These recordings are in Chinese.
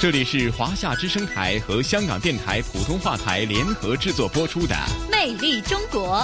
这里是华夏之声台和香港电台普通话台联合制作播出的《魅力中国》。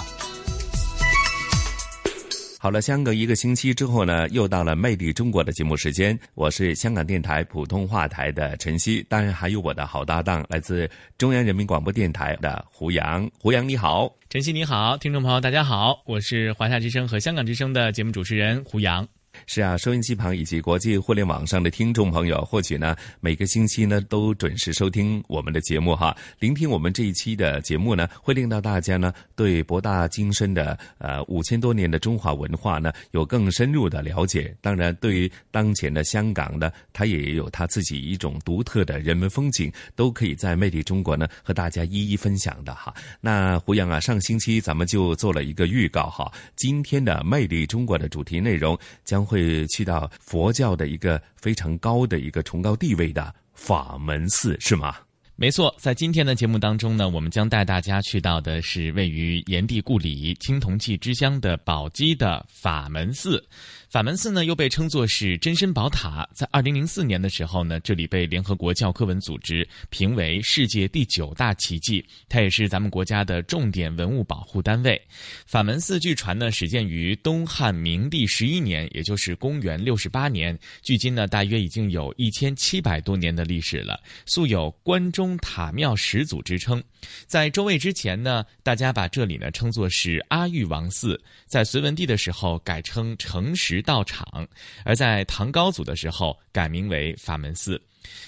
好了，相隔一个星期之后呢，又到了《魅力中国》的节目时间。我是香港电台普通话台的晨曦，当然还有我的好搭档，来自中央人民广播电台的胡杨。胡杨你好，晨曦你好，听众朋友大家好，我是华夏之声和香港之声的节目主持人胡杨。是啊，收音机旁以及国际互联网上的听众朋友，或许呢每个星期呢都准时收听我们的节目哈，聆听我们这一期的节目呢，会令到大家呢对博大精深的呃五千多年的中华文化呢有更深入的了解。当然，对于当前的香港呢，它也有它自己一种独特的人文风景，都可以在魅力中国呢和大家一一分享的哈。那胡杨啊，上星期咱们就做了一个预告哈，今天的魅力中国的主题内容将。会去到佛教的一个非常高的一个崇高地位的法门寺，是吗？没错，在今天的节目当中呢，我们将带大家去到的是位于炎帝故里青铜器之乡的宝鸡的法门寺。法门寺呢，又被称作是真身宝塔。在二零零四年的时候呢，这里被联合国教科文组织评为世界第九大奇迹，它也是咱们国家的重点文物保护单位。法门寺据传呢，始建于东汉明帝十一年，也就是公元六十八年，距今呢，大约已经有一千七百多年的历史了，素有关中塔庙始祖之称。在周魏之前呢，大家把这里呢称作是阿育王寺，在隋文帝的时候改称诚实。道场，而在唐高祖的时候改名为法门寺。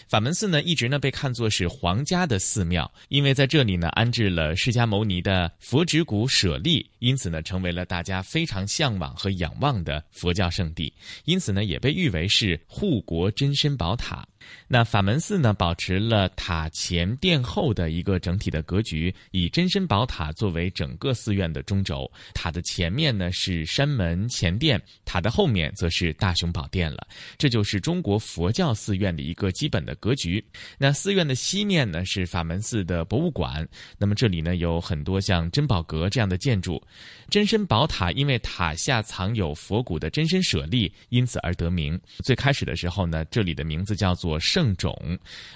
法门寺呢，一直呢被看作是皇家的寺庙，因为在这里呢安置了释迦牟尼的佛指骨舍利，因此呢成为了大家非常向往和仰望的佛教圣地。因此呢，也被誉为是护国真身宝塔。那法门寺呢，保持了塔前殿后的一个整体的格局，以真身宝塔作为整个寺院的中轴。塔的前面呢是山门前殿，塔的后面则是大雄宝殿了。这就是中国佛教寺院的一个基本的格局。那寺院的西面呢是法门寺的博物馆，那么这里呢有很多像珍宝阁这样的建筑。真身宝塔因为塔下藏有佛骨的真身舍利，因此而得名。最开始的时候呢，这里的名字叫做。圣冢，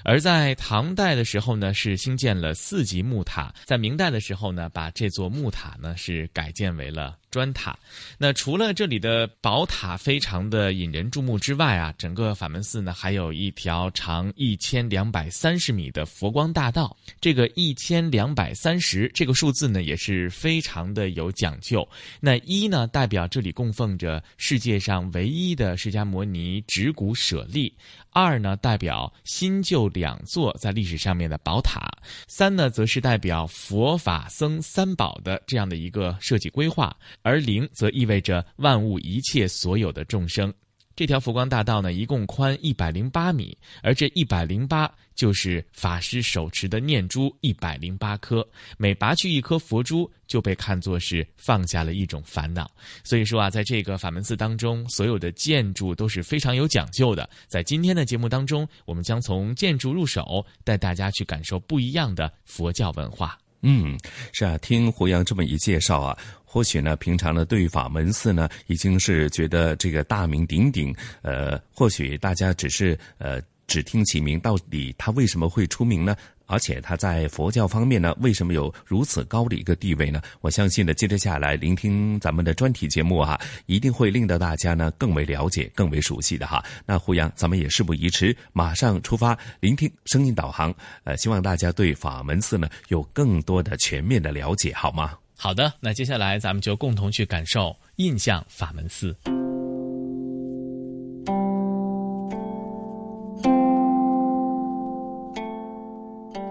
而在唐代的时候呢，是兴建了四级木塔；在明代的时候呢，把这座木塔呢是改建为了。砖塔，那除了这里的宝塔非常的引人注目之外啊，整个法门寺呢还有一条长一千两百三十米的佛光大道。这个一千两百三十这个数字呢也是非常的有讲究。那一呢代表这里供奉着世界上唯一的释迦摩尼指骨舍利；二呢代表新旧两座在历史上面的宝塔；三呢则是代表佛法僧三宝的这样的一个设计规划。而零则意味着万物一切所有的众生。这条佛光大道呢，一共宽一百零八米，而这一百零八就是法师手持的念珠一百零八颗。每拔去一颗佛珠，就被看作是放下了一种烦恼。所以说啊，在这个法门寺当中，所有的建筑都是非常有讲究的。在今天的节目当中，我们将从建筑入手，带大家去感受不一样的佛教文化。嗯，是啊，听胡杨这么一介绍啊，或许呢，平常呢对法门寺呢已经是觉得这个大名鼎鼎，呃，或许大家只是呃只听其名，到底他为什么会出名呢？而且他在佛教方面呢，为什么有如此高的一个地位呢？我相信呢，接着下来聆听咱们的专题节目哈，一定会令到大家呢更为了解、更为熟悉的哈。那胡杨，咱们也事不宜迟，马上出发，聆听声音导航。呃，希望大家对法门寺呢有更多的全面的了解，好吗？好的，那接下来咱们就共同去感受印象法门寺。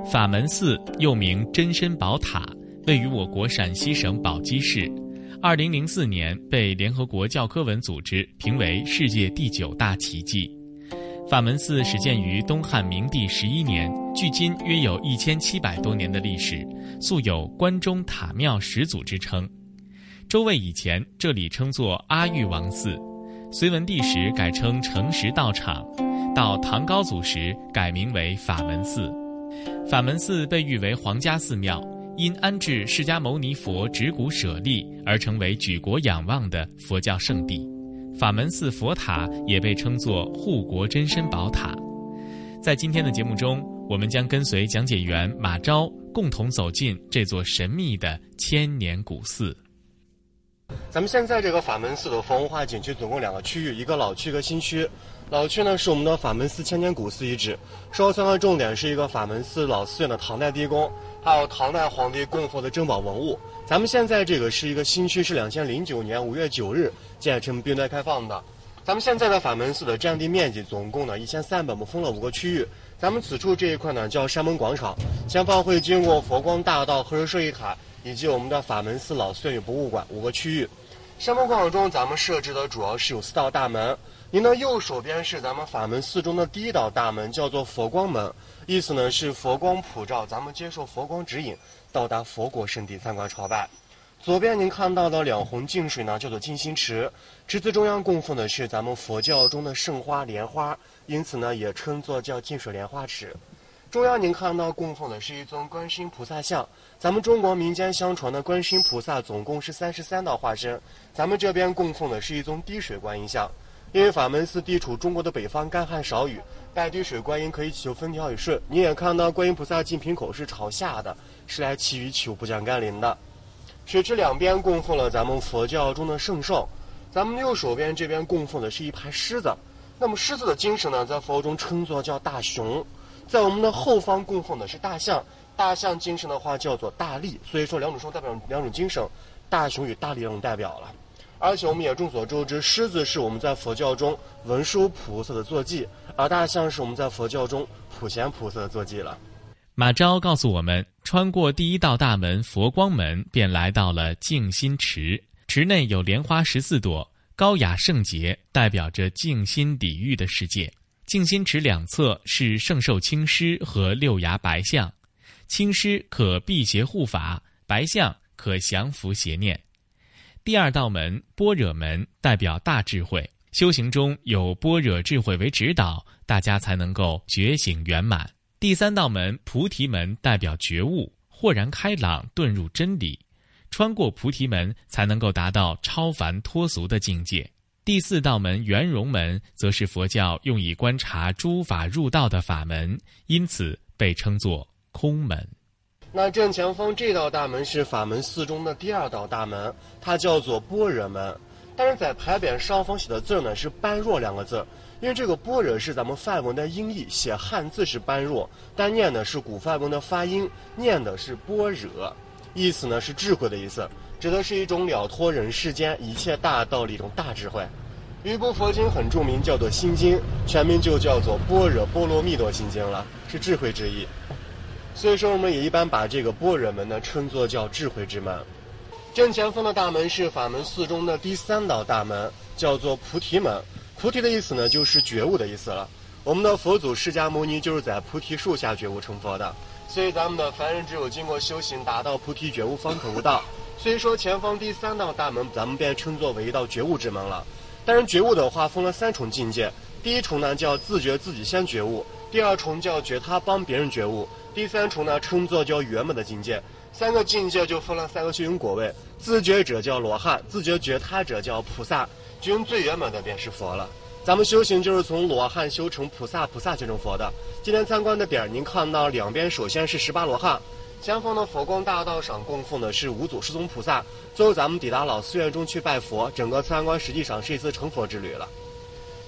法门寺又名真身宝塔，位于我国陕西省宝鸡市。二零零四年被联合国教科文组织评为世界第九大奇迹。法门寺始建于东汉明帝十一年，距今约有一千七百多年的历史，素有“关中塔庙始祖”之称。周魏以前，这里称作阿育王寺，隋文帝时改称诚实道场，到唐高祖时改名为法门寺。法门寺被誉为皇家寺庙，因安置释迦牟尼佛指骨舍利而成为举国仰望的佛教圣地。法门寺佛塔也被称作护国真身宝塔。在今天的节目中，我们将跟随讲解员马昭共同走进这座神秘的千年古寺。咱们现在这个法门寺的风文化景区总共两个区域，一个老区，一个新区。老区呢是我们的法门寺千年古寺遗址，收藏的重点是一个法门寺老寺院的唐代地宫，还有唐代皇帝供奉的珍宝文物。咱们现在这个是一个新区，是两千零九年五月九日建成并对开放的。咱们现在的法门寺的占地面积总共呢一千三百亩，分了五个区域。咱们此处这一块呢叫山门广场，前方会经过佛光大道、和仁摄影塔以及我们的法门寺老寺院博物馆五个区域。山门广场中，咱们设置的主要是有四道大门。您的右手边是咱们法门寺中的第一道大门，叫做佛光门，意思呢是佛光普照，咱们接受佛光指引，到达佛国圣地参观朝拜。左边您看到的两泓净水呢，叫做净心池，池子中央供奉的是咱们佛教中的圣花莲花，因此呢也称作叫净水莲花池。中央您看到供奉的是一尊观世音菩萨像，咱们中国民间相传的观世音菩萨总共是三十三道化身，咱们这边供奉的是一尊滴水观音像。因为法门寺地处中国的北方，干旱少雨，拜滴水观音可以祈求风调雨顺。你也看到观音菩萨进瓶口是朝下的，是来祈雨求不降甘霖的。水池两边供奉了咱们佛教中的圣兽，咱们右手边这边供奉的是一排狮子。那么狮子的精神呢，在佛中称作叫大雄。在我们的后方供奉的是大象，大象精神的话叫做大力。所以说两种兽代表两种精神，大雄与大力两种代表了。而且我们也众所周知，狮子是我们在佛教中文殊菩萨的坐骑，而大象是我们在佛教中普贤菩萨的坐骑了。马昭告诉我们，穿过第一道大门佛光门，便来到了静心池。池内有莲花十四朵，高雅圣洁，代表着静心抵御的世界。静心池两侧是圣兽青狮和六牙白象，青狮可辟邪护法，白象可降服邪念。第二道门般若门代表大智慧，修行中有般若智慧为指导，大家才能够觉醒圆满。第三道门菩提门代表觉悟，豁然开朗，遁入真理，穿过菩提门才能够达到超凡脱俗的境界。第四道门圆融门则是佛教用以观察诸法入道的法门，因此被称作空门。那正前方这道大门是法门寺中的第二道大门，它叫做般若门。但是在牌匾上方写的字呢是“般若”两个字，因为这个般若是咱们梵文的音译，写汉字是般若，但念的是古梵文的发音，念的是般若，意思呢是智慧的意思，指的是一种了脱人世间一切大道的一种大智慧。有一部佛经很著名，叫做《心经》，全名就叫做《般若波罗蜜多心经》了，是智慧之意。所以说，我们也一般把这个般若门呢称作叫智慧之门。正前方的大门是法门寺中的第三道大门，叫做菩提门。菩提的意思呢，就是觉悟的意思了。我们的佛祖释迦牟尼就是在菩提树下觉悟成佛的，所以咱们的凡人只有经过修行，达到菩提觉悟，方可悟道。所以说，前方第三道大门，咱们便称作为一道觉悟之门了。但是觉悟的话，分了三重境界。第一重呢，叫自觉自己先觉悟；第二重叫觉他帮别人觉悟。第三重呢，称作叫圆满的境界。三个境界就分了三个修行果位。自觉者叫罗汉，自觉觉他者叫菩萨，其中最圆满的便是佛了。咱们修行就是从罗汉修成菩萨，菩萨修成佛的。今天参观的点儿，您看到两边首先是十八罗汉，前方的佛光大道上供奉的是五祖师尊菩萨。最后咱们抵达老寺院中去拜佛，整个参观实际上是一次成佛之旅了。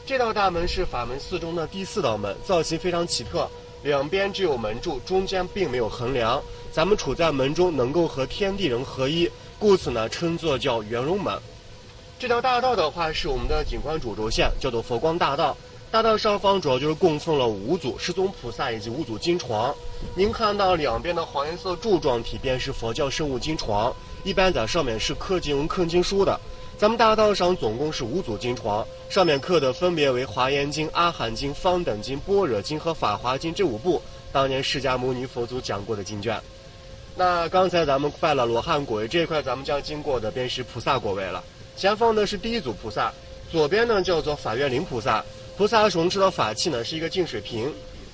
这道大门是法门寺中的第四道门，造型非常奇特。两边只有门柱，中间并没有横梁。咱们处在门中，能够和天地人合一，故此呢称作叫圆融门。这条大道的话是我们的景观主轴线，叫做佛光大道。大道上方主要就是供奉了五祖十尊菩萨以及五祖金床。您看到两边的黄颜色柱状体，便是佛教圣物金床，一般在上面是刻经文、刻经书的。咱们大道上总共是五组经床，上面刻的分别为《华严经》《阿含经》《方等经》《般若经》和《法华经》这五部当年释迦牟尼佛祖讲过的经卷。那刚才咱们拜了罗汉果位这一块，咱们将经过的便是菩萨果位了。前方呢是第一组菩萨，左边呢叫做法月灵菩萨，菩萨手持的法器呢是一个净水瓶；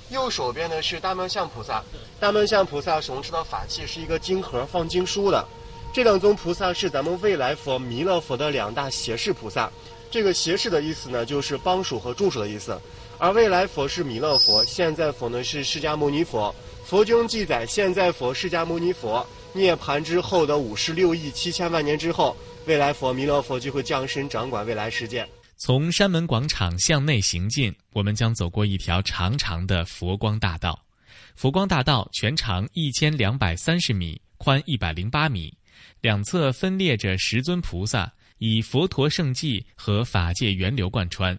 右手边呢是大门相菩萨，大门相菩萨手持的法器是一个金盒，放经书的。这两尊菩萨是咱们未来佛、弥勒佛的两大胁侍菩萨。这个胁侍的意思呢，就是帮手和助手的意思。而未来佛是弥勒佛，现在佛呢是释迦牟尼佛。佛经记载，现在佛释迦牟尼佛涅槃之后的五十六亿七千万年之后，未来佛弥勒佛就会降生掌管未来世界。从山门广场向内行进，我们将走过一条长长的佛光大道。佛光大道全长一千两百三十米，宽一百零八米。两侧分列着十尊菩萨，以佛陀圣迹和法界源流贯穿。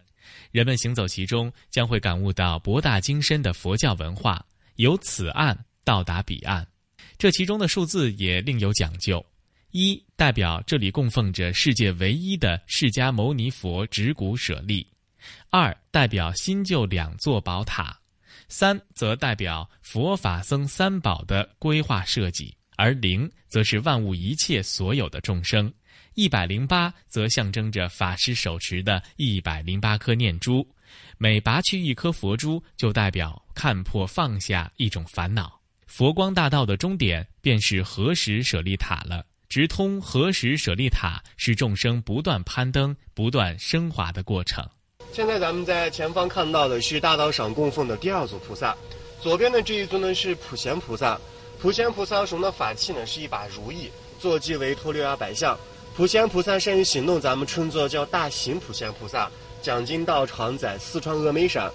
人们行走其中，将会感悟到博大精深的佛教文化，由此岸到达彼岸。这其中的数字也另有讲究：一代表这里供奉着世界唯一的释迦牟尼佛指骨舍利；二代表新旧两座宝塔；三则代表佛法僧三宝的规划设计。而零则是万物一切所有的众生，一百零八则象征着法师手持的一百零八颗念珠，每拔去一颗佛珠，就代表看破放下一种烦恼。佛光大道的终点便是何时舍利塔了，直通何时舍利塔是众生不断攀登、不断升华的过程。现在咱们在前方看到的是大道上供奉的第二组菩萨，左边的这一尊呢是普贤菩萨。普贤菩萨手的法器呢是一把如意，坐骑为头六牙白象。普贤菩萨善于行动，咱们称作叫大行普贤菩萨。讲经道场在四川峨眉山。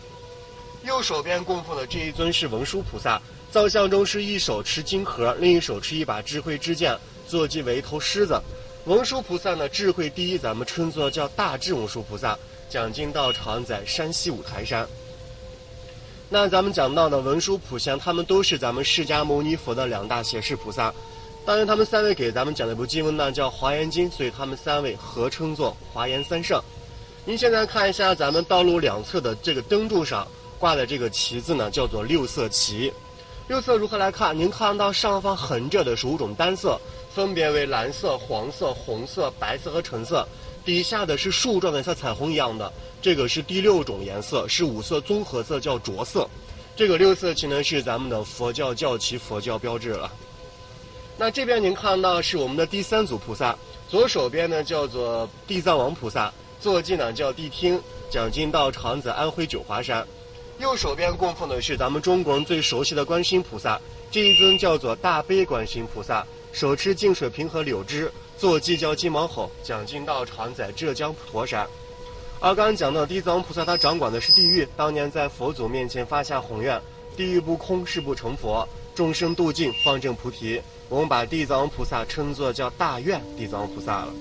右手边供奉的这一尊是文殊菩萨，造像中是一手持金盒，另一手持一把智慧之剑，坐骑为一头狮子。文殊菩萨呢智慧第一，咱们称作叫大智文殊菩萨。讲经道场在山西五台山。那咱们讲到的文殊普贤，他们都是咱们释迦牟尼佛的两大胁侍菩萨。当然，他们三位给咱们讲的一部经文呢，叫《华严经》，所以他们三位合称作华严三圣。您现在看一下咱们道路两侧的这个灯柱上挂的这个旗子呢，叫做六色旗。六色如何来看？您看到上方横着的是五种单色，分别为蓝色、黄色、红色、白色和橙色。底下的是树状的，像彩虹一样的。这个是第六种颜色，是五色综合色，叫着色。这个六色旗呢，是咱们的佛教教旗、佛教标志了。那这边您看到是我们的第三组菩萨，左手边呢叫做地藏王菩萨，坐骑呢叫谛听，讲经道场在安徽九华山。右手边供奉的是咱们中国人最熟悉的观世音菩萨，这一尊叫做大悲观世音菩萨，手持净水瓶和柳枝，坐骑叫金毛后，讲经道场在浙江普陀山。而刚讲到地藏菩萨，他掌管的是地狱。当年在佛祖面前发下宏愿：地狱不空，誓不成佛；众生度尽，方证菩提。我们把地藏菩萨称作叫大愿地藏菩萨了。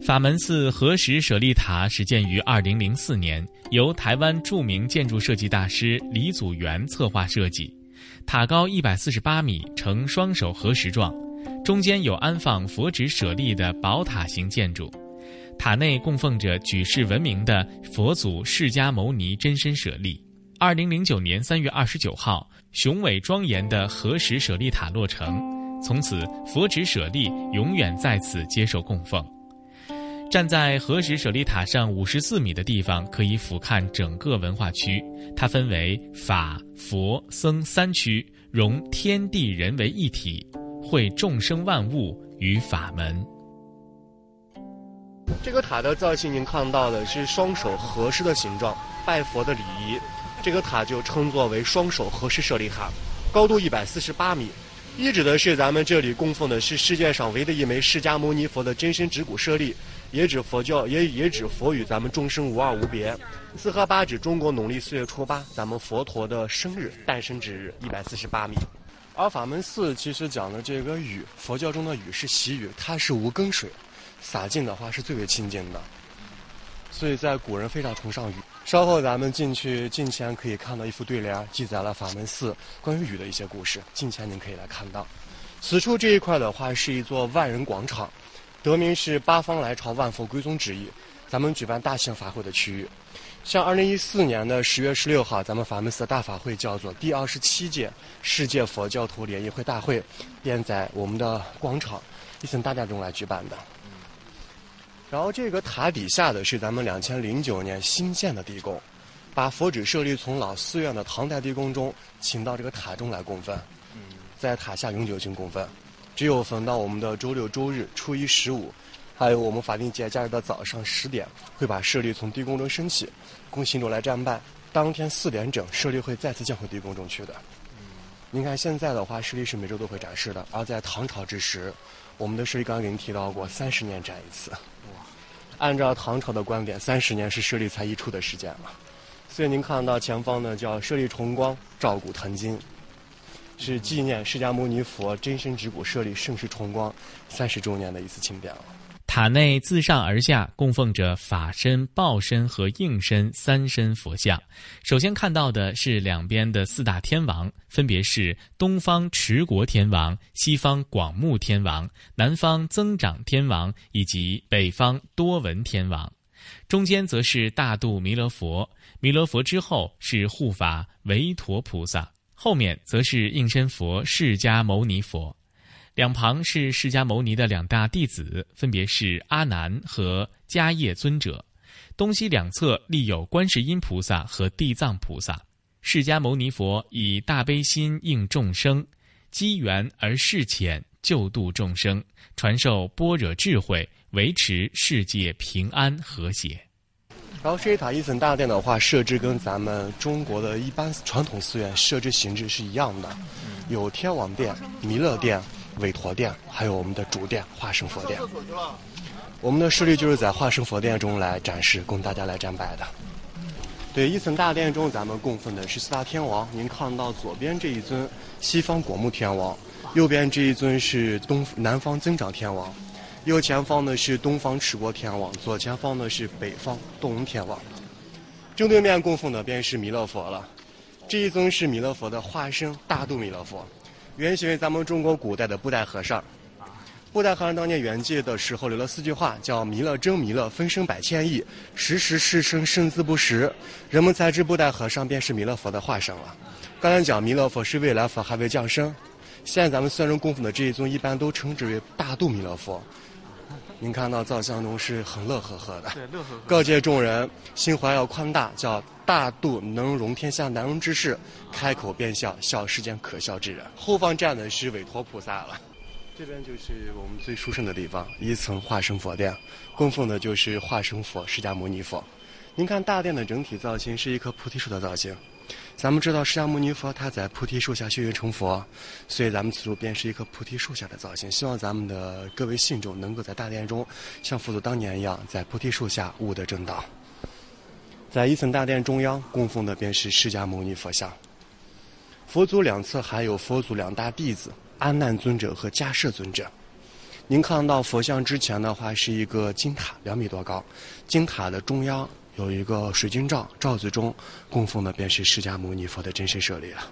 法门寺何时舍利塔始建于二零零四年，由台湾著名建筑设计大师李祖元策划设计，塔高一百四十八米，呈双手合十状。中间有安放佛指舍利的宝塔形建筑，塔内供奉着举世闻名的佛祖释迦牟尼真身舍利。二零零九年三月二十九号，雄伟庄严的合石舍利塔落成，从此佛指舍利永远在此接受供奉。站在合石舍利塔上五十四米的地方，可以俯瞰整个文化区。它分为法、佛、僧三区，融天地人为一体。会众生万物与法门。这个塔的造型，您看到的是双手合十的形状，拜佛的礼仪。这个塔就称作为双手合十舍利塔，高度一百四十八米。一指的是咱们这里供奉的是世界上唯一的一枚释迦牟尼佛的真身指骨舍利，也指佛教，也也指佛与咱们众生无二无别。四合八指中国农历四月初八，咱们佛陀的生日诞生之日，一百四十八米。而法门寺其实讲的这个雨，佛教中的雨是喜雨，它是无根水，洒尽的话是最为清净的，所以在古人非常崇尚雨。稍后咱们进去近前可以看到一副对联，记载了法门寺关于雨的一些故事，近前您可以来看到。此处这一块的话是一座万人广场，得名是八方来朝、万佛归宗之意。咱们举办大型法会的区域，像二零一四年的十月十六号，咱们法门寺的大法会叫做第二十七届世界佛教徒联谊会大会，便在我们的广场一层大殿中来举办的。然后这个塔底下的是咱们两千零九年新建的地宫，把佛指舍利从老寺院的唐代地宫中请到这个塔中来供奉，在塔下永久性供奉，只有逢到我们的周六周日、初一十五，还有我们法定节假日的早上十点，会把舍利从地宫中升起，供信众来瞻拜。当天四点整，舍利会再次降回地宫中去的。您看现在的话，舍利是每周都会展示的，而在唐朝之时，我们的舍利刚刚给您提到过，三十年展一次。按照唐朝的观点，三十年是舍利才一出的时间了。所以您看到前方呢，叫舍利重光照古腾今，是纪念释迦牟尼佛真身指骨舍利盛世重光三十周年的一次庆典了。塔内自上而下供奉着法身、报身和应身三身佛像。首先看到的是两边的四大天王，分别是东方持国天王、西方广目天王、南方增长天王以及北方多闻天王。中间则是大肚弥勒佛，弥勒佛之后是护法维陀菩萨，后面则是应身佛释迦牟尼佛。两旁是释迦牟尼的两大弟子，分别是阿难和迦叶尊者。东西两侧立有观世音菩萨和地藏菩萨。释迦牟尼佛以大悲心应众生，机缘而示浅，救度众生，传授般若智慧，维持世界平安和谐。然后这一塔一层大殿的话，设置跟咱们中国的一般传统寺院设置形制是一样的，有天王殿、弥勒殿。韦陀殿，还有我们的主殿化身佛殿。我们的势力就是在化身佛殿中来展示，供大家来瞻拜的。对，一层大殿中，咱们供奉的是四大天王。您看到左边这一尊西方果木天王，右边这一尊是东南方增长天王，右前方呢是东方持国天王，左前方呢是北方东天王。正对面供奉的便是弥勒佛了，这一尊是弥勒佛的化身大肚弥勒佛。原型于咱们中国古代的布袋和尚。布袋和尚当年圆寂的时候留了四句话，叫“弥勒真弥勒，分身百千亿，时时是生，生自不识”。人们才知布袋和尚便是弥勒佛的化身了。刚才讲弥勒佛是未来佛，还未降生。现在咱们僧人供奉的这一尊，一般都称之为大肚弥勒佛。您看到造像中是很乐呵呵的，对，乐呵呵。告诫众人心怀要宽大，叫大度能容天下难容之事，开口便笑，笑世间可笑之人。后方站的是韦陀菩萨了，这边就是我们最殊胜的地方，一层化身佛殿，供奉的就是化身佛释迦牟尼佛。您看大殿的整体造型是一棵菩提树的造型。咱们知道释迦牟尼佛他在菩提树下修行成佛，所以咱们此处便是一棵菩提树下的造型。希望咱们的各位信众能够在大殿中像佛祖当年一样，在菩提树下悟得正道。在一层大殿中央供奉的便是释迦牟尼佛像，佛祖两侧还有佛祖两大弟子阿难尊者和迦摄尊者。您看到佛像之前的话是一个金塔，两米多高，金塔的中央。有一个水晶罩，罩子中供奉的便是释迦牟尼佛的真身舍利了。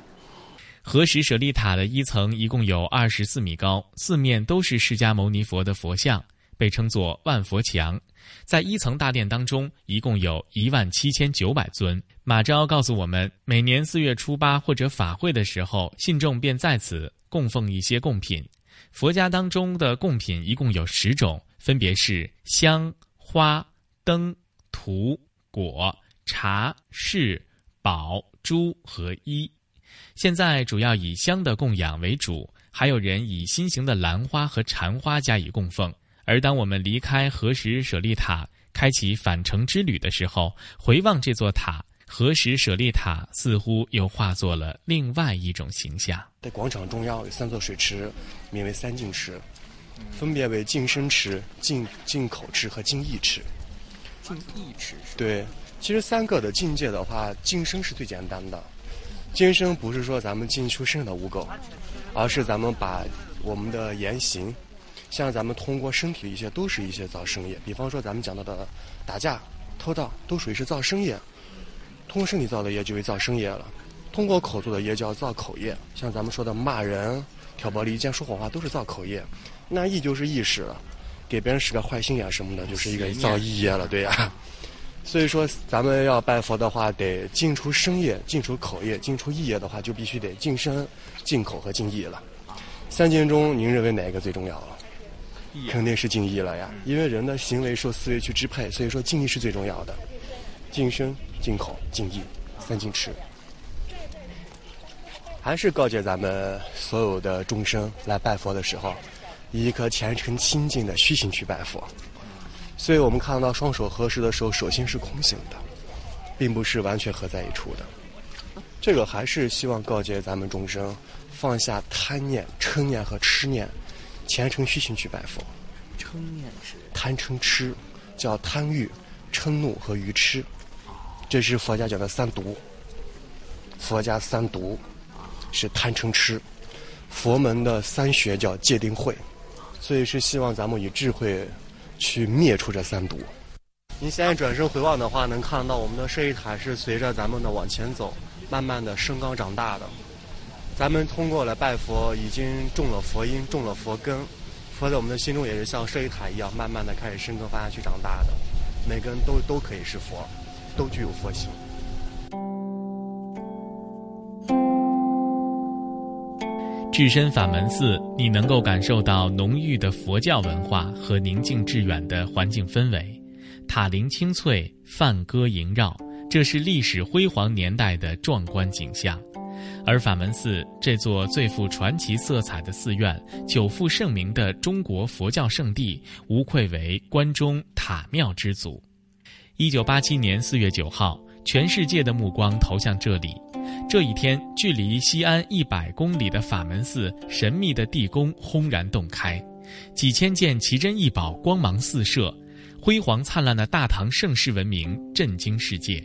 合石舍利塔的一层一共有二十四米高，四面都是释迦牟尼佛的佛像，被称作万佛墙。在一层大殿当中，一共有一万七千九百尊。马昭告诉我们，每年四月初八或者法会的时候，信众便在此供奉一些贡品。佛家当中的贡品一共有十种，分别是香、花、灯、图。果、茶、饰、宝、珠和衣，现在主要以香的供养为主，还有人以心形的兰花和禅花加以供奉。而当我们离开何时舍利塔，开启返程之旅的时候，回望这座塔，何时舍利塔似乎又化作了另外一种形象。在广场中央有三座水池，名为三净池，分别为净身池、净净口池和净意池。净意池对，其实三个的境界的话，晋升是最简单的。晋升不是说咱们净出身的污垢，而是咱们把我们的言行，像咱们通过身体的一些，都是一些造生业。比方说咱们讲到的打架、偷盗，都属于是造生业。通过身体造的业就为造生业了，通过口做的业叫造口业。像咱们说的骂人、挑拨离间、说谎话都是造口业。那意就是意识了，给别人使个坏心眼什么的，就是一个造意业了，对呀。所以说，咱们要拜佛的话，得净除身业、净除口业、净除意业的话，就必须得净身、净口和净意了。三件中，您认为哪一个最重要了？肯定是净意了呀，因为人的行为受思维去支配，所以说净意是最重要的。净身、净口、净意，三净持。还是告诫咱们所有的众生来拜佛的时候，以一颗虔诚清净的虚心去拜佛。所以我们看到双手合十的时候，手心是空心的，并不是完全合在一处的。这个还是希望告诫咱们众生，放下贪念、嗔念和痴念，虔诚虚心去拜佛。嗔念是贪嗔痴，叫贪欲、嗔怒和愚痴，这是佛家讲的三毒。佛家三毒是贪嗔痴，佛门的三学叫戒定慧，所以是希望咱们以智慧。去灭除这三毒。您现在转身回望的话，能看到我们的舍利塔是随着咱们的往前走，慢慢的升高长大的。咱们通过了拜佛，已经种了佛因，种了佛根。佛在我们的心中也是像舍利塔一样，慢慢的开始生根发芽去长大的。每个人都都可以是佛，都具有佛性。置身法门寺，你能够感受到浓郁的佛教文化和宁静致远的环境氛围，塔林清脆，梵歌萦绕，这是历史辉煌年代的壮观景象。而法门寺这座最富传奇色彩的寺院，久负盛名的中国佛教圣地，无愧为关中塔庙之祖。一九八七年四月九号，全世界的目光投向这里。这一天，距离西安一百公里的法门寺神秘的地宫轰然洞开，几千件奇珍异宝光芒四射，辉煌灿烂的大唐盛世文明震惊世界。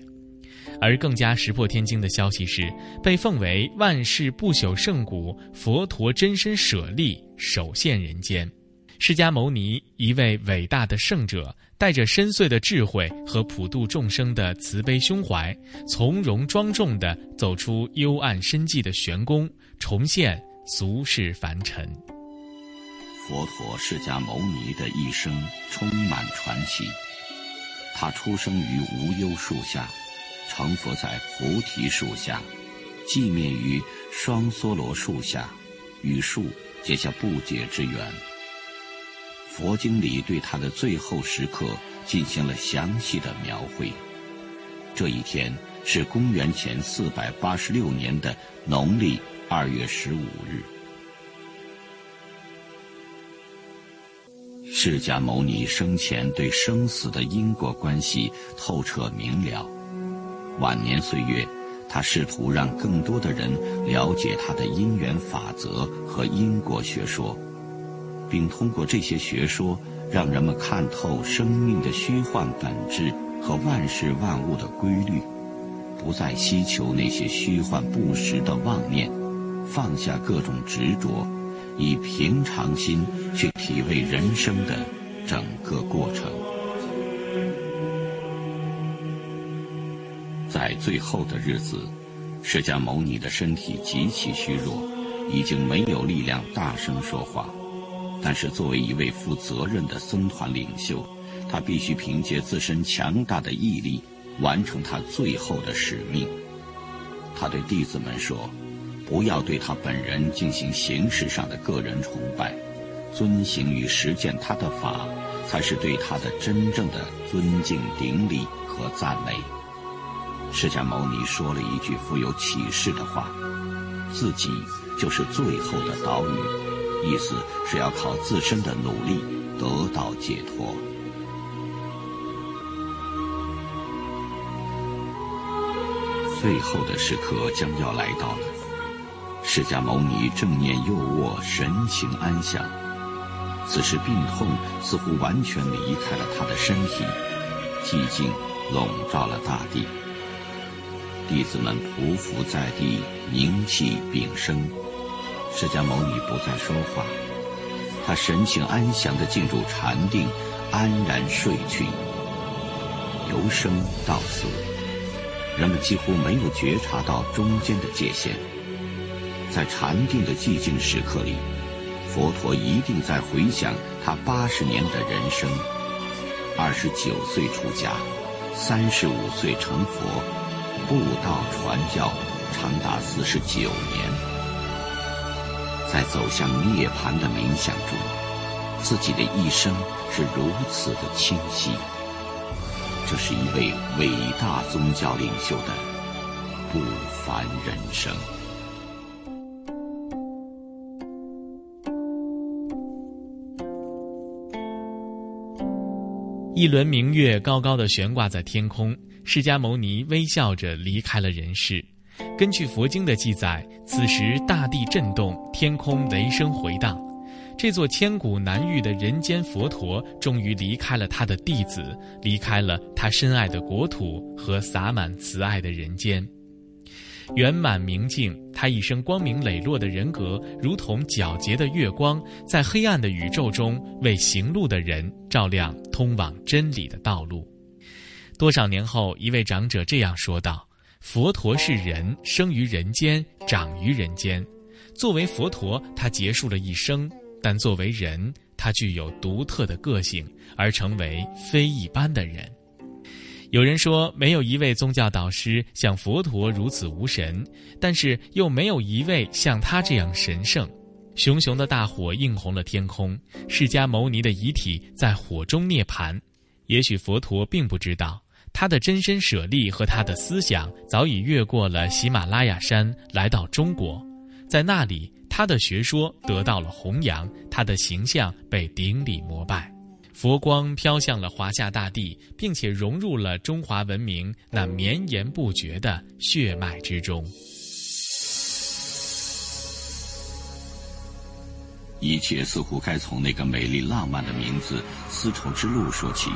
而更加石破天惊的消息是，被奉为万世不朽圣古佛陀真身舍利首现人间。释迦牟尼，一位伟大的圣者。带着深邃的智慧和普度众生的慈悲胸怀，从容庄重地走出幽暗深寂的玄宫，重现俗世凡尘。佛陀释迦牟尼的一生充满传奇。他出生于无忧树下，成佛在菩提树下，寂灭于双梭罗树下，与树结下不解之缘。佛经里对他的最后时刻进行了详细的描绘。这一天是公元前四百八十六年的农历二月十五日。释迦牟尼生前对生死的因果关系透彻明了，晚年岁月，他试图让更多的人了解他的因缘法则和因果学说。并通过这些学说，让人们看透生命的虚幻本质和万事万物的规律，不再希求那些虚幻不实的妄念，放下各种执着，以平常心去体味人生的整个过程。在最后的日子，释迦牟尼的身体极其虚弱，已经没有力量大声说话。但是，作为一位负责任的僧团领袖，他必须凭借自身强大的毅力，完成他最后的使命。他对弟子们说：“不要对他本人进行形式上的个人崇拜，遵行与实践他的法，才是对他的真正的尊敬、顶礼和赞美。”释迦牟尼说了一句富有启示的话：“自己就是最后的岛屿。”意思是要靠自身的努力得到解脱。最后的时刻将要来到了，释迦牟尼正念右卧，神情安详。此时病痛似乎完全离开了他的身体，寂静笼罩了大地。弟子们匍匐在地，凝气屏声。释迦牟尼不再说话，他神情安详地进入禅定，安然睡去。由生到死，人们几乎没有觉察到中间的界限。在禅定的寂静时刻里，佛陀一定在回想他八十年的人生：二十九岁出家，三十五岁成佛，布道传教长达四十九年，在走向涅槃的冥想中，自己的一生是如此的清晰。这是一位伟大宗教领袖的不凡人生。一轮明月高高的悬挂在天空，释迦牟尼微笑着离开了人世。根据佛经的记载，此时大地震动，天空雷声回荡，这座千古难遇的人间佛陀终于离开了他的弟子，离开了他深爱的国土和洒满慈爱的人间。圆满明净，他一生光明磊落的人格，如同皎洁的月光，在黑暗的宇宙中为行路的人照亮通往真理的道路。多少年后，一位长者这样说道：“佛陀是人，生于人间，长于人间。作为佛陀，他结束了一生；但作为人，他具有独特的个性，而成为非一般的人。”有人说，没有一位宗教导师像佛陀如此无神，但是又没有一位像他这样神圣。熊熊的大火映红了天空，释迦牟尼的遗体在火中涅槃。也许佛陀并不知道，他的真身舍利和他的思想早已越过了喜马拉雅山，来到中国，在那里，他的学说得到了弘扬，他的形象被顶礼膜拜。佛光飘向了华夏大地，并且融入了中华文明那绵延不绝的血脉之中。一切似乎该从那个美丽浪漫的名字“丝绸之路”说起。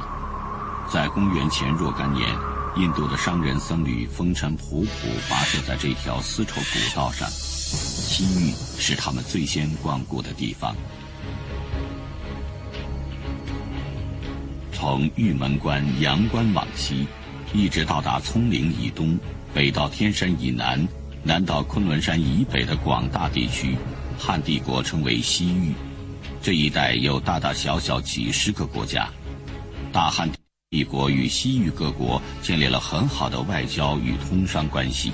在公元前若干年，印度的商人僧侣风尘仆仆跋涉在这条丝绸古道上，西域是他们最先光顾的地方。从玉门关、阳关往西，一直到达葱岭以东，北到天山以南，南到昆仑山以北的广大地区，汉帝国称为西域。这一带有大大小小几十个国家。大汉帝国与西域各国建立了很好的外交与通商关系。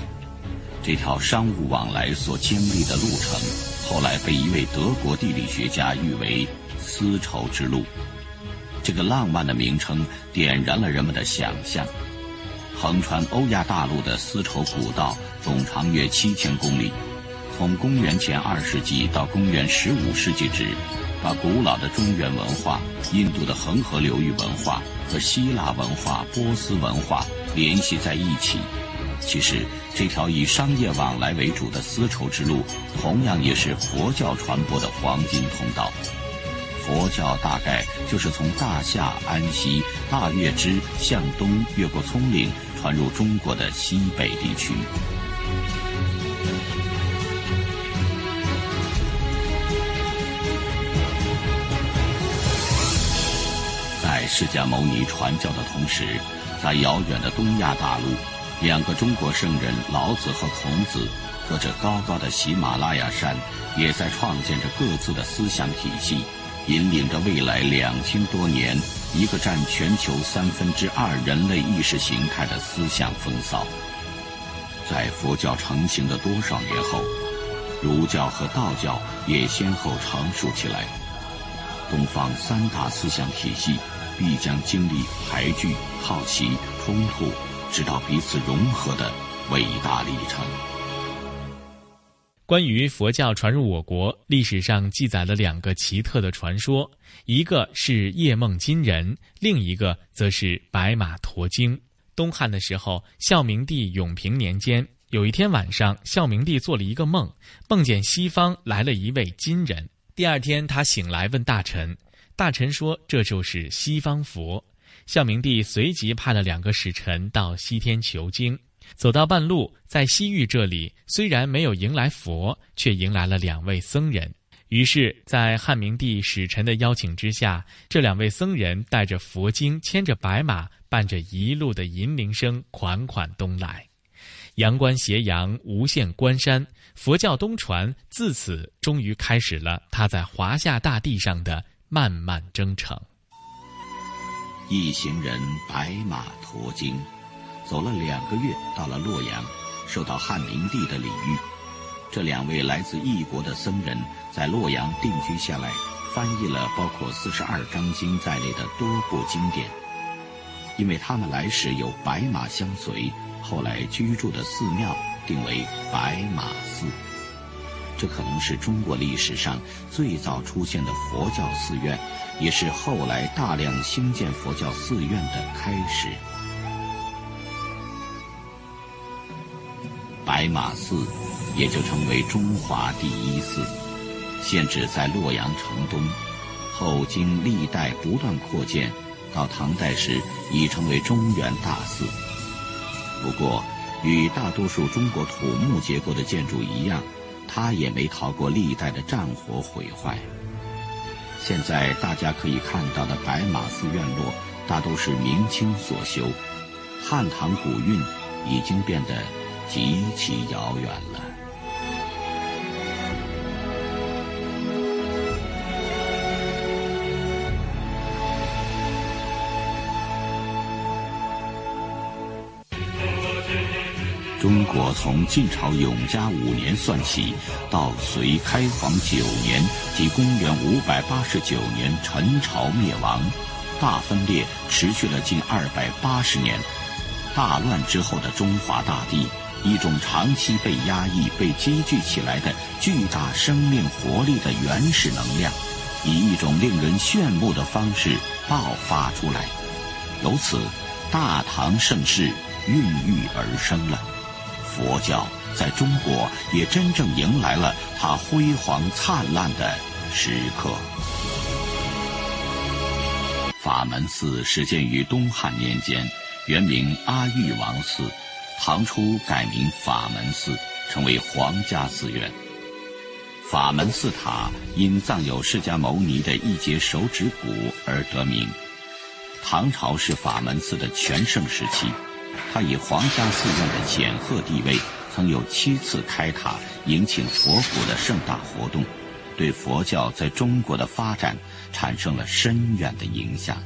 这条商务往来所经历的路程，后来被一位德国地理学家誉为“丝绸之路”。这个浪漫的名称点燃了人们的想象。横穿欧亚大陆的丝绸古道总长约七千公里，从公元前二世纪到公元十五世纪止，把古老的中原文化、印度的恒河流域文化和希腊文化、波斯文化联系在一起。其实，这条以商业往来为主的丝绸之路，同样也是佛教传播的黄金通道。佛教大概就是从大夏、安息、大月支向东越过葱岭，传入中国的西北地区。在释迦牟尼传教的同时，在遥远的东亚大陆，两个中国圣人老子和孔子，隔着高高的喜马拉雅山，也在创建着各自的思想体系。引领着未来两千多年一个占全球三分之二人类意识形态的思想风骚，在佛教成型的多少年后，儒教和道教也先后成熟起来。东方三大思想体系必将经历排拒、好奇、冲突，直到彼此融合的伟大历程。关于佛教传入我国，历史上记载了两个奇特的传说，一个是夜梦金人，另一个则是白马驮经。东汉的时候，孝明帝永平年间，有一天晚上，孝明帝做了一个梦，梦见西方来了一位金人。第二天，他醒来问大臣，大臣说这就是西方佛。孝明帝随即派了两个使臣到西天求经。走到半路，在西域这里，虽然没有迎来佛，却迎来了两位僧人。于是，在汉明帝使臣的邀请之下，这两位僧人带着佛经，牵着白马，伴着一路的银铃声，款款东来。阳关斜阳无限关山，佛教东传自此终于开始了它在华夏大地上的漫漫征程。一行人白马驮经，走了两个月，到了洛阳，受到汉明帝的礼遇。这两位来自异国的僧人在洛阳定居下来，翻译了包括四十二章经在内的多部经典。因为他们来时有白马相随，后来居住的寺庙定为白马寺。这可能是中国历史上最早出现的佛教寺院，也是后来大量兴建佛教寺院的开始。白马寺也就成为中华第一寺，现址在洛阳城东，后经历代不断扩建。到唐代时，已成为中原大寺。不过，与大多数中国土木结构的建筑一样，他也没逃过历代的战火毁坏。现在大家可以看到的白马寺院落，大都是明清所修，汉唐古韵已经变得极其遥远了。中国从晋朝永嘉五年算起，到隋开皇九年即公元五百八十九年陈朝灭亡，大分裂持续了近二百八十年。大乱之后的中华大地，一种长期被压抑、被积聚起来的巨大生命活力的原始能量，以一种令人炫目的方式爆发出来，由此，大唐盛世孕育而生了。佛教在中国也真正迎来了它辉煌灿烂的时刻。法门寺始建于东汉年间，原名阿育王寺，唐初改名法门寺，成为皇家寺院。法门寺塔因藏有释迦牟尼的一节手指骨而得名。唐朝是法门寺的全盛时期。他以皇家寺院的显赫地位，曾有七次开塔迎请佛骨的盛大活动，对佛教在中国的发展产生了深远的影响。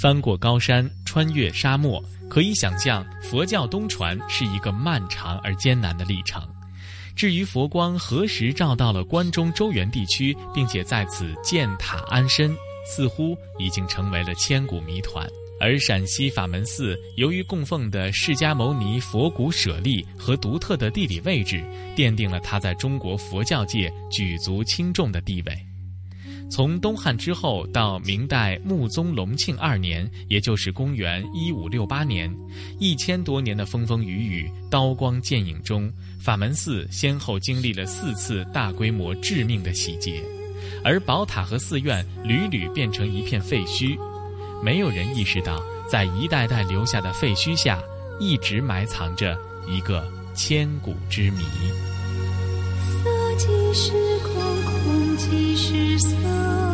翻过高山，穿越沙漠，可以想象佛教东传是一个漫长而艰难的历程。至于佛光何时照到了关中周原地区，并且在此建塔安身，似乎已经成为了千古谜团。而陕西法门寺由于供奉的释迦牟尼佛骨舍利和独特的地理位置，奠定了它在中国佛教界举足轻重的地位。从东汉之后到明代穆宗隆庆二年，也就是公元一五六八年，一千多年的风风雨雨、刀光剑影中，法门寺先后经历了四次大规模致命的洗劫，而宝塔和寺院屡屡变成一片废墟。没有人意识到，在一代代留下的废墟下，一直埋藏着一个千古之谜。色即是空，空即是色。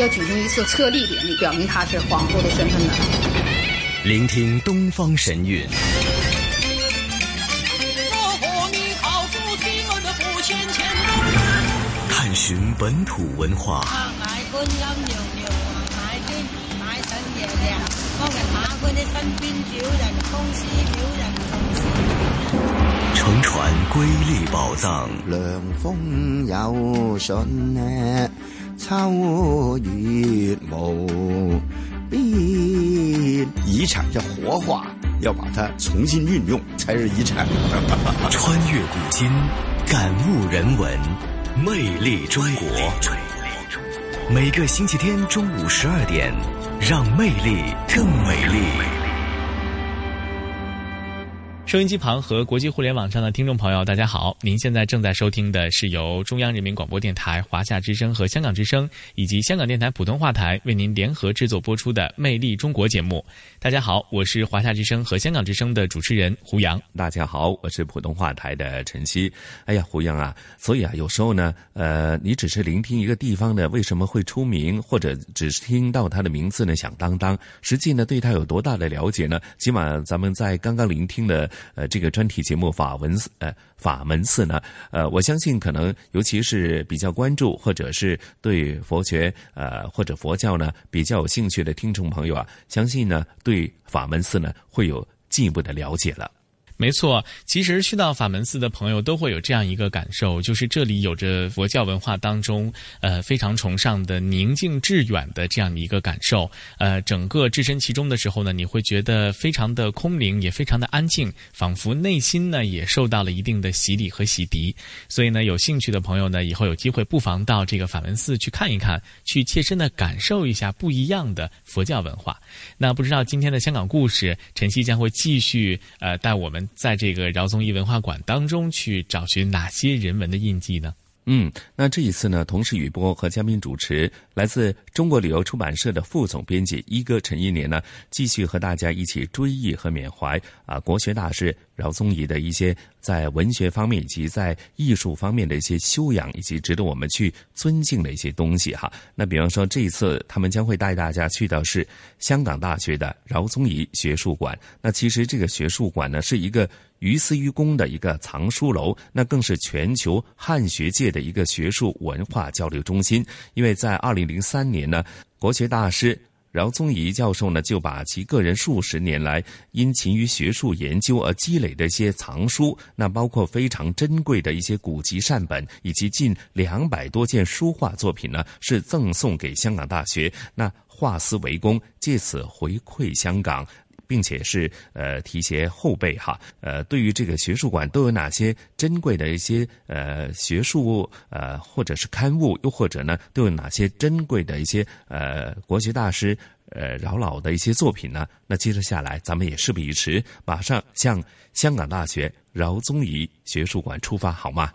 要举行一次册立典礼，表明他是皇后的身份的。聆听东方神韵。探寻本土文化。乘船瑰丽寶藏，涼風有信呢，秋月無邊。遺產要活化，要把它重新运用，才是遗产。穿越古今，感悟人文，魅力中国。每个星期天中午十二点，让魅力更美丽。收音机旁和国际互联网上的听众朋友，大家好！您现在正在收听的是由中央人民广播电台、华夏之声和香港之声以及香港电台普通话台为您联合制作播出的《魅力中国》节目。大家好，我是华夏之声和香港之声的主持人胡杨。大家好，我是普通话台的陳曦。哎呀，胡杨啊，所以啊，有时候呢，呃，你只是聆听一个地方呢为什么会出名，或者只是听到它的名字呢响当当，实际呢对它有多大的了解呢？起码咱们在刚刚聆听的。呃，这个专题节目法文呃法门寺呢，呃，我相信可能尤其是比较关注或者是对佛学呃或者佛教呢比较有兴趣的听众朋友啊，相信呢对法门寺呢会有进一步的了解了。没错，其实去到法门寺的朋友都会有这样一个感受，就是这里有着佛教文化当中，呃，非常崇尚的宁静致远的这样的一个感受。呃，整个置身其中的时候呢，你会觉得非常的空灵，也非常的安静，仿佛内心呢也受到了一定的洗礼和洗涤。所以呢，有兴趣的朋友呢，以后有机会不妨到这个法门寺去看一看，去切身的感受一下不一样的佛教文化。那不知道今天的香港故事，晨曦将会继续呃带我们。在这个饶宗颐文化馆当中去找寻哪些人文的印记呢？嗯，那这一次呢，同时雨波和嘉宾主持来自中国旅游出版社的副总编辑一哥陈一年呢，继续和大家一起追忆和缅怀啊国学大师饶宗颐的一些在文学方面以及在艺术方面的一些修养以及值得我们去尊敬的一些东西哈。那比方说这一次他们将会带大家去到是香港大学的饶宗颐学术馆。那其实这个学术馆呢是一个于私于公的一个藏书楼，那更是全球汉学界的一个学术文化交流中心。因为在二零零三年呢，国学大师饶宗颐教授呢，就把其个人数十年来因勤于学术研究而积累的一些藏书，那包括非常珍贵的一些古籍善本，以及近两百多件书画作品呢，是赠送给香港大学，那化思为公，借此回馈香港。并且是呃提携后辈哈，呃，对于这个学术馆都有哪些珍贵的一些呃学术呃或者是刊物，又或者呢都有哪些珍贵的一些呃国学大师呃饶老的一些作品呢？那接着下来，咱们也事不宜迟，马上向香港大学饶宗颐学术馆出发，好吗？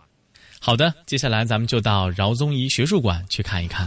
好的，接下来咱们就到饶宗颐学术馆去看一看。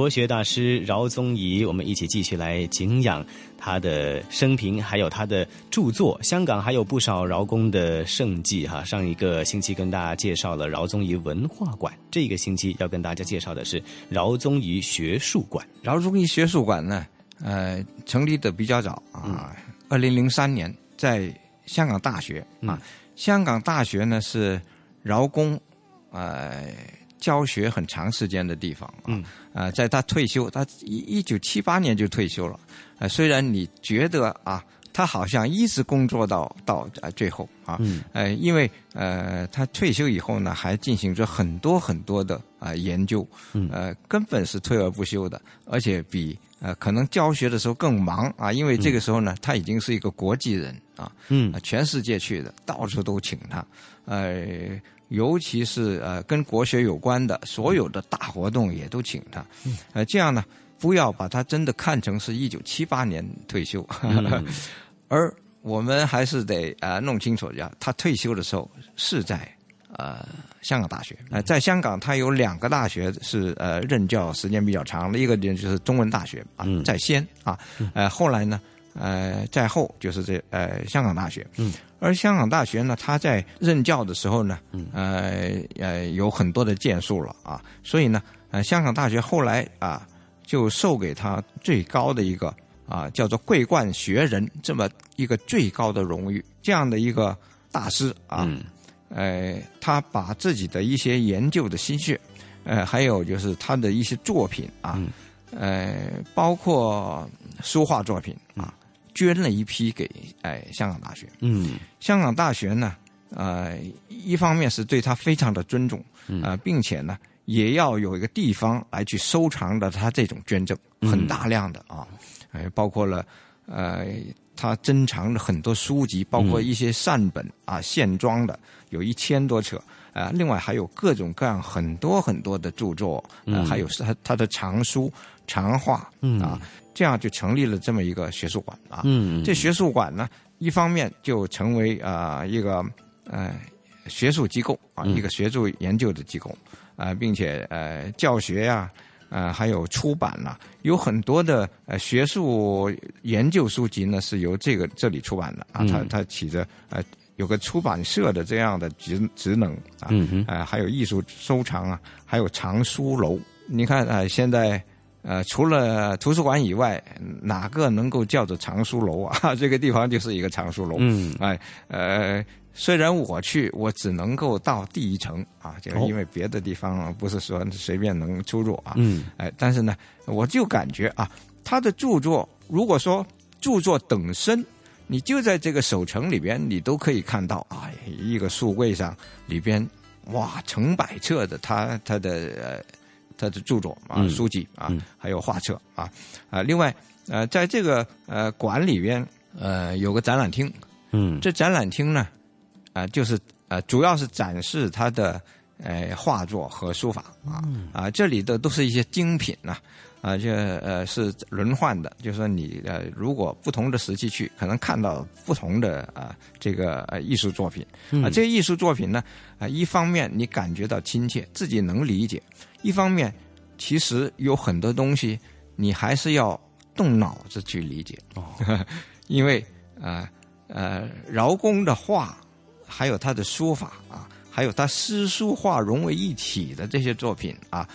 国学大师饶宗颐，我们一起继续来敬仰他的生平，还有他的著作。香港还有不少饶公的圣迹哈。上一个星期跟大家介绍了饶宗颐文化馆，这个星期要跟大家介绍的是饶宗颐学术馆。饶宗颐学术馆呢，呃，成立的比较早啊，二零零三年在香港大学啊。香港大学呢是饶公，呃。教学很长时间的地方啊，啊，在他退休，他一一九七八年就退休了，啊，虽然你觉得啊，他好像一直工作到到啊最后啊，呃，因为呃，他退休以后呢，还进行着很多很多的啊研究，呃，根本是退而不休的，而且比呃可能教学的时候更忙啊，因为这个时候呢，他已经是一个国际人啊，嗯，全世界去的，到处都请他，呃。尤其是呃跟国学有关的所有的大活动也都请他，呃这样呢不要把他真的看成是一九七八年退休，而我们还是得呃弄清楚呀，他退休的时候是在呃香港大学，呃在香港他有两个大学是呃任教时间比较长的，一个就是中文大学啊在先啊，呃后来呢。呃，在后就是这呃香港大学，嗯，而香港大学呢，他在任教的时候呢，呃呃有很多的建树了啊，所以呢，呃香港大学后来啊就授给他最高的一个啊叫做桂冠学人这么一个最高的荣誉，这样的一个大师啊，呃他把自己的一些研究的心血，呃还有就是他的一些作品啊，呃包括书画作品啊。捐了一批给哎香港大学，嗯，香港大学呢，呃，一方面是对他非常的尊重，啊，并且呢，也要有一个地方来去收藏的他这种捐赠，很大量的啊，哎，包括了呃，他珍藏的很多书籍，包括一些善本啊，线装的有一千多册啊，另外还有各种各样很多很多的著作，呃，还有他他的藏书藏画啊。这样就成立了这么一个学术馆啊。嗯，这学术馆呢，一方面就成为啊一个呃学术机构啊，一个学术研究的机构啊，并且呃教学呀，呃还有出版呐，有很多的呃学术研究书籍呢是由这个这里出版的啊。它它起着呃有个出版社的这样的职职能啊。嗯还有艺术收藏啊，还有藏书楼。你看啊，现在。呃，除了图书馆以外，哪个能够叫做藏书楼啊？这个地方就是一个藏书楼。嗯，哎，呃，虽然我去，我只能够到第一层啊，就因为别的地方不是说随便能出入啊。嗯，哎，但是呢，我就感觉啊，他的著作，如果说著作等身，你就在这个首层里边，你都可以看到啊，一个书柜上里边，哇，成百册的他他的呃。他的著作啊，书籍啊，还有画册啊，啊，另外呃，在这个呃馆里边呃有个展览厅，嗯，这展览厅呢啊就是呃主要是展示他的呃画作和书法啊啊这里的都是一些精品呐啊这呃是轮换的，就是说你呃如果不同的时期去，可能看到不同的啊这个呃艺术作品。啊这些艺术作品呢啊一方面你感觉到亲切，自己能理解。一方面，其实有很多东西你还是要动脑子去理解，哦。因为呃呃饶公的画，还有他的书法啊，还有他诗书画融为一体的这些作品啊，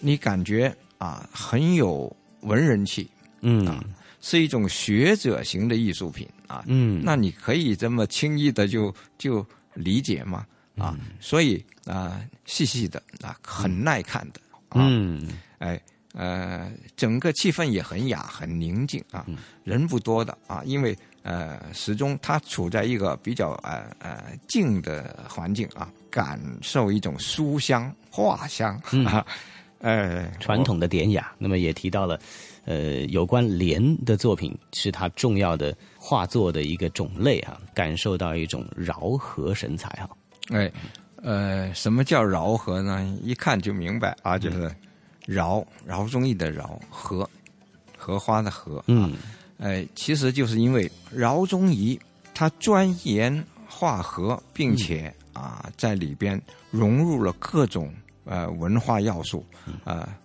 你感觉啊很有文人气，嗯。啊，是一种学者型的艺术品啊，嗯。那你可以这么轻易的就就理解吗？啊，所以啊、细细的啊，很耐看的，啊、嗯。哎呃，整个气氛也很雅，很宁静啊，人不多的啊，因为呃，始终它处在一个比较呃呃静的环境啊，感受一种书香画香嗯。啊，呃，传统的典雅。那么也提到了，呃，有关莲的作品是他重要的画作的一个种类啊、感受到一种饶和神采哈、哎，呃，什么叫饶河呢？一看就明白啊，就是饶饶宗颐的饶荷，荷花的荷。嗯，哎，其实就是因为饶宗颐他钻研画荷，并且啊在里边融入了各种呃文化要素，啊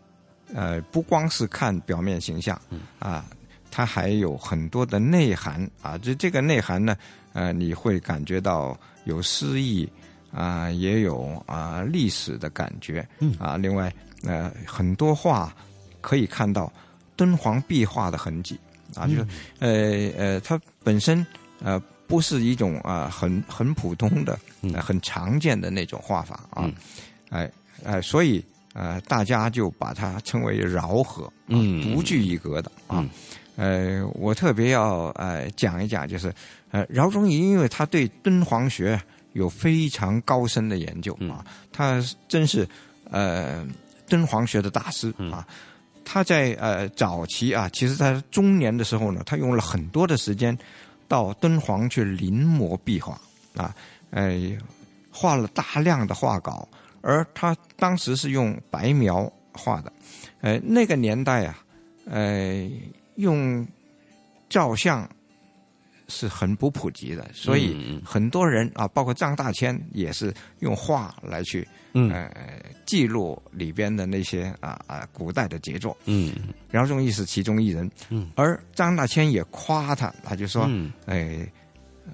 呃不光是看表面形象啊，它还有很多的内涵啊。这这个内涵呢，呃，你会感觉到有诗意啊，也有啊历史的感觉。嗯。啊。另外呃，很多画可以看到敦煌壁画的痕迹。啊，就是呃呃，它本身呃不是一种啊、很很普通的、呃很常见的那种画法啊，哎哎、所以呃大家就把它称为饶河，啊嗯。独具一格的啊。呃，我特别要呃讲一讲，就是呃饶宗颐，因为他对敦煌学有非常高深的研究啊，他真是呃敦煌学的大师啊。他在呃早期啊，其实在中年的时候呢，他用了很多的时间到敦煌去临摹壁画啊，呃，画了大量的画稿，而他当时是用白描画的，呃，那个年代啊，呃，用照相是很不普及的，所以嗯很多人啊，包括张大千也是用画来去嗯。呃记录里边的那些啊啊古代的杰作。嗯。饶宗颐是其中一人，嗯，而张大千也夸他，他就说，嗯。哎，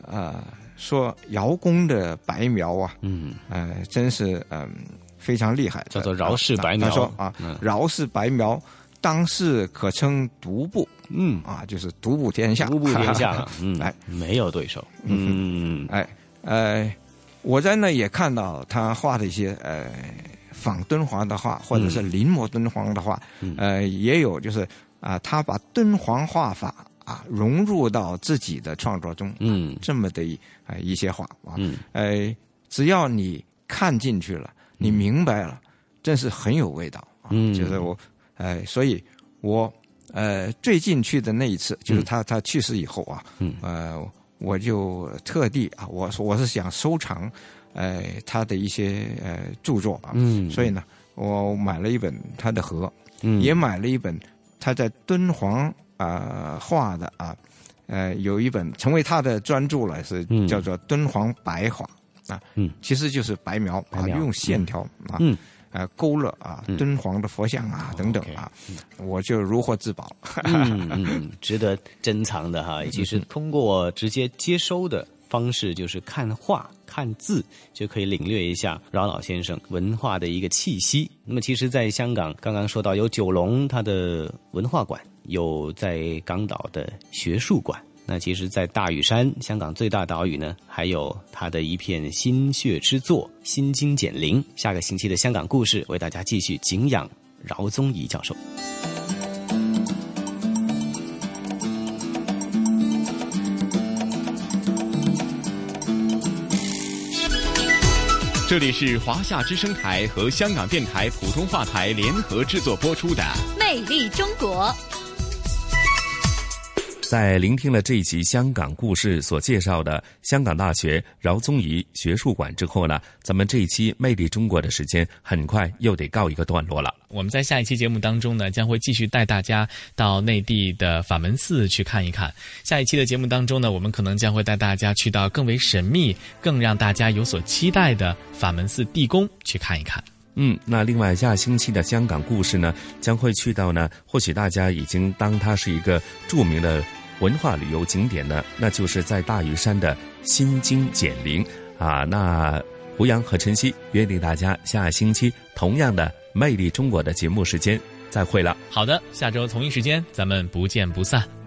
呃，说姚公的白描啊，嗯，呃，真是嗯、非常厉害的，叫做饶氏白描他说啊嗯，饶氏白描当世可称独步，嗯。啊，就是独步天下，独步天下了，嗯，哎，没有对手，嗯。哎，呃，我在那也看到他画的一些呃仿敦煌的画，或者是临摹敦煌的画，嗯。呃，也有就是啊、他把敦煌画法啊融入到自己的创作中，嗯，这么的一啊、一些画啊，嗯，呃，只要你看进去了，你明白了，真是很有味道啊，嗯。就是我，呃，所以我呃最近去的那一次，就是他、他去世以后啊，嗯，呃，我就特地啊，我我是想收藏，呃，他的一些呃著作啊，嗯。所以呢，我买了一本他的和，嗯。也买了一本他在敦煌啊、画的啊，呃，有一本成为他的专著了，是嗯。叫做《敦煌白画》啊，嗯，其实就是白描啊，用线条啊，嗯。呃，勾勒啊，敦煌的佛像啊，等等啊，我就如获至宝。嗯嗯，值得珍藏的哈。其实通过直接接收的方式，就是看画、看字，就可以领略一下饶老先生文化的一个气息。那么，其实，在香港刚刚说到有九龙它的文化馆，有在港岛的学术馆。那其实，在大屿山，香港最大岛屿呢，还有它的一片心血之作——心经简灵。下个星期的香港故事，为大家继续敬仰饶宗颐教授。这里是华夏之声台和香港电台普通话台联合制作播出的《魅力中国》。在聆听了这一集香港故事所介绍的香港大学饶宗颐学术馆之后呢，咱们这一期《魅力中国》的时间很快又得告一个段落了。我们在下一期节目当中呢，将会继续带大家到内地的法门寺去看一看。下一期的节目当中呢，我们可能将会带大家去到更为神秘、更让大家有所期待的法门寺地宫去看一看。嗯，那另外下星期的香港故事呢，将会去到呢，或许大家已经当它是一个著名的文化旅游景点呢，那就是在大屿山的心经简灵啊。那胡杨和晨曦约定大家下星期同样的《魅力中国》的节目时间再会了。好的，下周同一时间咱们不见不散。